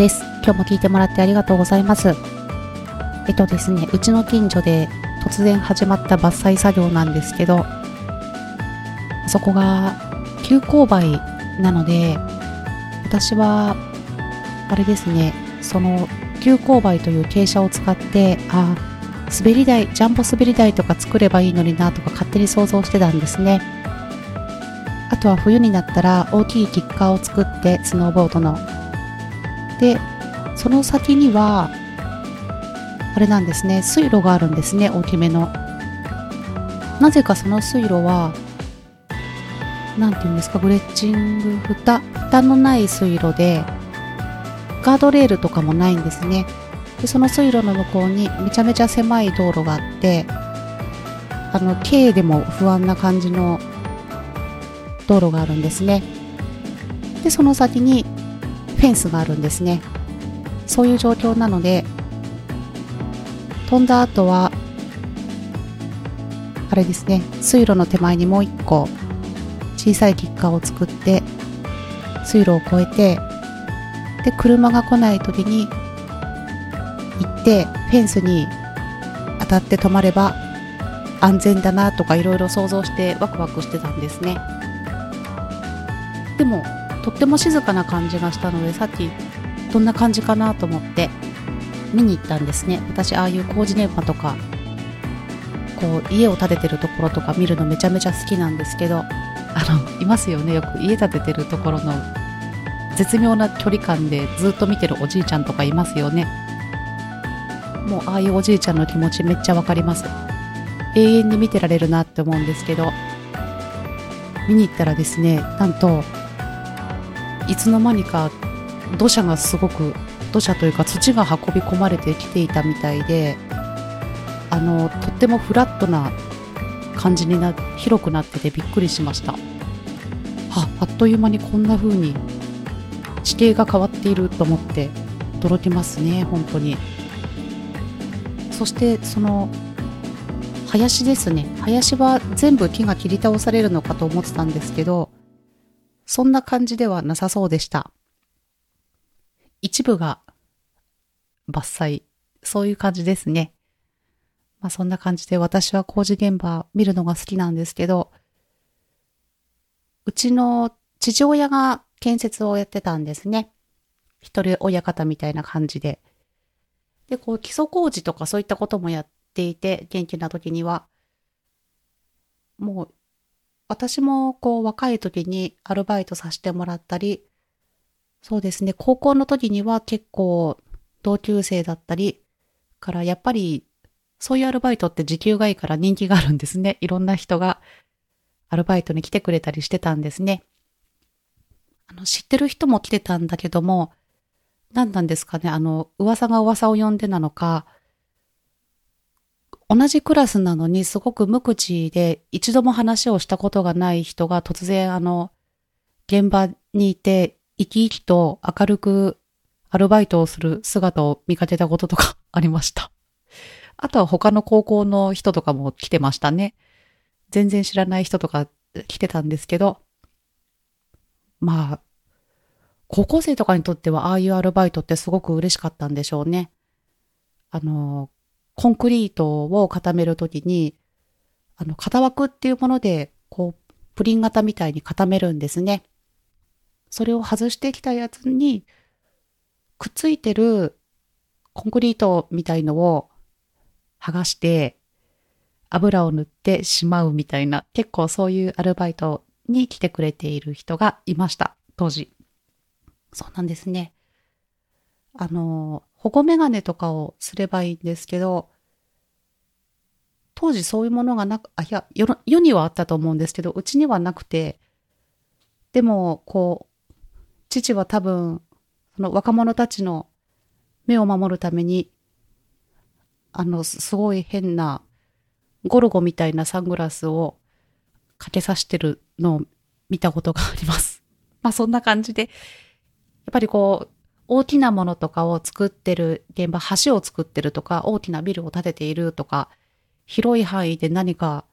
です。今日も聞いてもらってありがとうございます。えっとですね、うちの近所で突然始まった伐採作業なんですけど、そこが急勾配なので、私は、あれですね、その急勾配という傾斜を使って、あ滑り台、ジャンボ滑り台とか作ればいいのになとか勝手に想像してたんですね。あとは冬になったら大きいキッカーを作って、スノーボードの。で、その先には、あれなんですね、水路があるんですね、大きめの。なぜかその水路は、なんていうんですか、グレッチング、蓋、蓋のない水路で、ガードレールとかもないんですね。で、その水路の向こうにめちゃめちゃ狭い道路があって、あの、軽でも不安な感じの道路があるんですね。で、その先にフェンスがあるんですね。そういう状況なので、飛んだ後は、あれですね、水路の手前にもう一個小さいキッカーを作って、水路を越えて、で、車が来ない時に行って、フェンスに当たって止まれば安全だなとかいろいろ想像してワクワクしてたんですね。でも、とっても静かな感じがしたので、さっきどんな感じかなと思って見に行ったんですね。私、ああいう工事現場とか、こう、家を建ててるところとか見るのめちゃめちゃ好きなんですけど、あの、いますよね。よく家建ててるところの絶妙な距離感でずっと見てるおじいちゃんとかいますよね。もう、ああいうおじいちゃんの気持ちめっちゃわかります。永遠に見てられるなって思うんですけど、見に行ったらですね、なんと、いつの間にか土砂がすごく土砂というか土が運び込まれてきていたみたいであのとってもフラットな感じにな広くなっててびっくりしました。ああっという間にこんな風に地形が変わっていると思って驚きますね本当に。そしてその林ですね。林は全部木が切り倒されるのかと思ってたんですけどそんな感じではなさそうでした。一部が伐採。そういう感じですね。まあそんな感じで私は工事現場見るのが好きなんですけど、うちの父親が建設をやってたんですね。一人親方みたいな感じで。で、こう基礎工事とかそういったこともやっていて、元気な時には、もう私もこう若い時にアルバイトさせてもらったり、そうですね、高校の時には結構同級生だったり、からやっぱりそういうアルバイトって時給がいいから人気があるんですね。いろんな人がアルバイトに来てくれたりしてたんですね。あの、知ってる人も来てたんだけども、何なんですかね、あの、噂が噂を呼んでなのか、同じクラスなのにすごく無口で一度も話をしたことがない人が突然あの現場にいて生き生きと明るくアルバイトをする姿を見かけたこととか ありました。あとは他の高校の人とかも来てましたね。全然知らない人とか来てたんですけど、まあ、高校生とかにとってはああいうアルバイトってすごく嬉しかったんでしょうね。あの、コンクリートを固めるときに、あの、型枠っていうもので、こう、プリン型みたいに固めるんですね。それを外してきたやつに、くっついてるコンクリートみたいのを剥がして、油を塗ってしまうみたいな、結構そういうアルバイトに来てくれている人がいました、当時。そうなんですね。あの、保護メガネとかをすればいいんですけど、当時そういうものがなく、あ、いや、世世にはあったと思うんですけど、うちにはなくて、でも、こう、父は多分、その若者たちの目を守るために、あの、すごい変な、ゴルゴみたいなサングラスをかけさしてるのを見たことがあります。まあそんな感じで、やっぱりこう、大きなものとかを作ってる現場、橋を作ってるとか、大きなビルを建てているとか、広い範囲で何か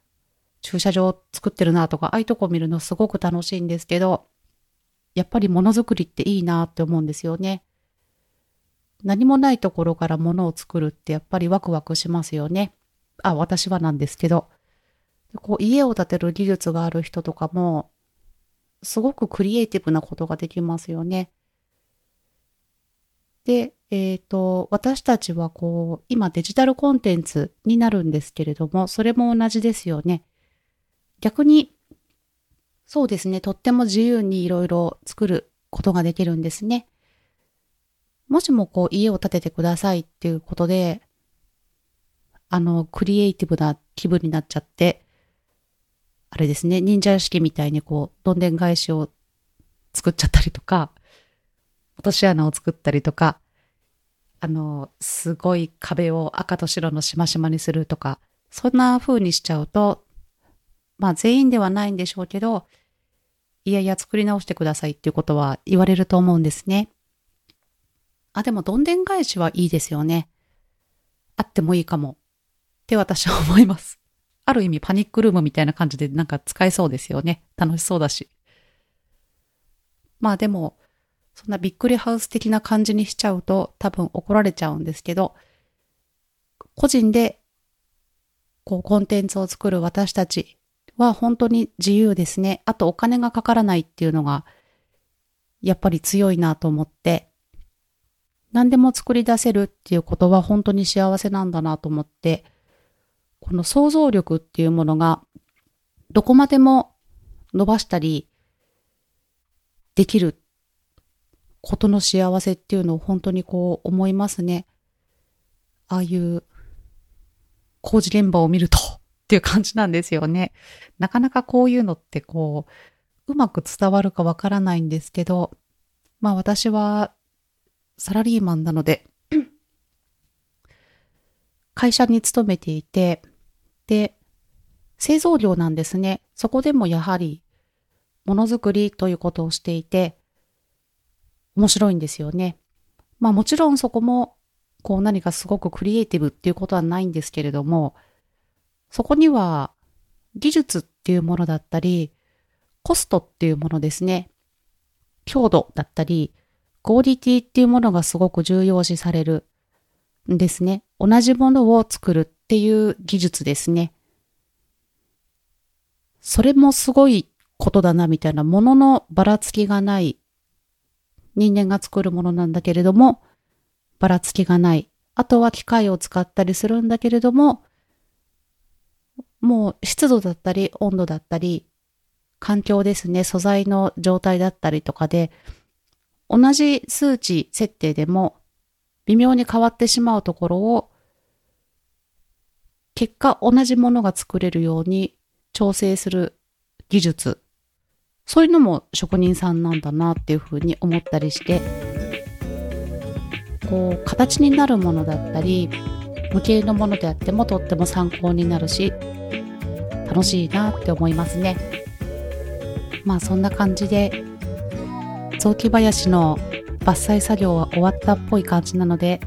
駐車場を作ってるなとか、ああいうとこ見るのすごく楽しいんですけど、やっぱりものづくりっていいなって思うんですよね。何もないところから物を作るってやっぱりワクワクしますよね。あ、私はなんですけど。こう家を建てる技術がある人とかも、すごくクリエイティブなことができますよね。で、えっ、ー、と、私たちはこう、今デジタルコンテンツになるんですけれども、それも同じですよね。逆に、そうですね、とっても自由にいろいろ作ることができるんですね。もしもこう家を建ててくださいっていうことで、あの、クリエイティブな気分になっちゃって、あれですね、忍者屋敷みたいにこう、どんでん返しを作っちゃったりとか、とし穴を作ったりとか、あの、すごい壁を赤と白のしましまにするとか、そんな風にしちゃうと、まあ全員ではないんでしょうけど、いやいや作り直してくださいっていうことは言われると思うんですね。あ、でもどんでん返しはいいですよね。あってもいいかも。って私は思います。ある意味パニックルームみたいな感じでなんか使えそうですよね。楽しそうだし。まあでも、そんなびっくりハウス的な感じにしちゃうと多分怒られちゃうんですけど、個人でこうコンテンツを作る私たちは本当に自由ですね。あとお金がかからないっていうのがやっぱり強いなと思って、何でも作り出せるっていうことは本当に幸せなんだなと思って、この想像力っていうものがどこまでも伸ばしたりできることの幸せっていうのを本当にこう思いますね。ああいう工事現場を見るとっていう感じなんですよね。なかなかこういうのってこう、うまく伝わるかわからないんですけど、まあ私はサラリーマンなので会社に勤めていて、で、製造業なんですね。そこでもやはりものづくりということをしていて、面白いんですよね。まあもちろんそこも、こう何かすごくクリエイティブっていうことはないんですけれども、そこには技術っていうものだったり、コストっていうものですね。強度だったり、クオリティっていうものがすごく重要視されるんですね。同じものを作るっていう技術ですね。それもすごいことだなみたいなもののばらつきがない人間が作るものなんだけれども、ばらつきがない。あとは機械を使ったりするんだけれども、もう湿度だったり温度だったり、環境ですね、素材の状態だったりとかで、同じ数値設定でも微妙に変わってしまうところを、結果同じものが作れるように調整する技術そういうのも職人さんなんだなっていうふうに思ったりして、こう、形になるものだったり、無形のものであってもとっても参考になるし、楽しいなって思いますね。まあそんな感じで、雑木林の伐採作業は終わったっぽい感じなので、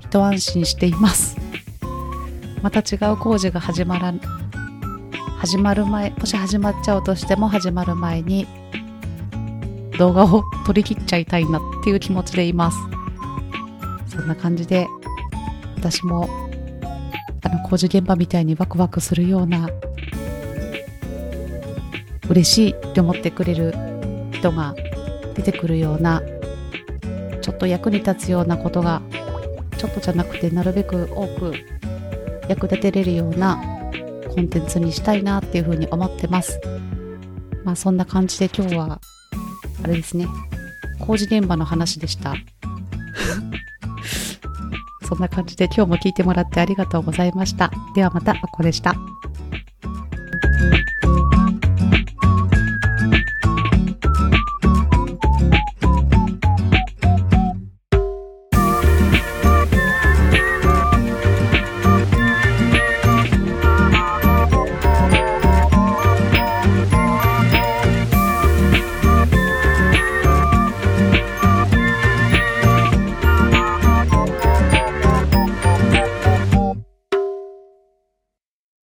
一安心しています。また違う工事が始まら始まる前もし始まっちゃうとしても始まる前に動画を撮り切っちゃいたいなっていう気持ちでいます。そんな感じで私もあの工事現場みたいにワクワクするような嬉しいって思ってくれる人が出てくるようなちょっと役に立つようなことがちょっとじゃなくてなるべく多く役立てれるようなコンテンツにしたいなっていうふうに思ってます。まあそんな感じで今日は、あれですね、工事現場の話でした。そんな感じで今日も聞いてもらってありがとうございました。ではまた、あこでした。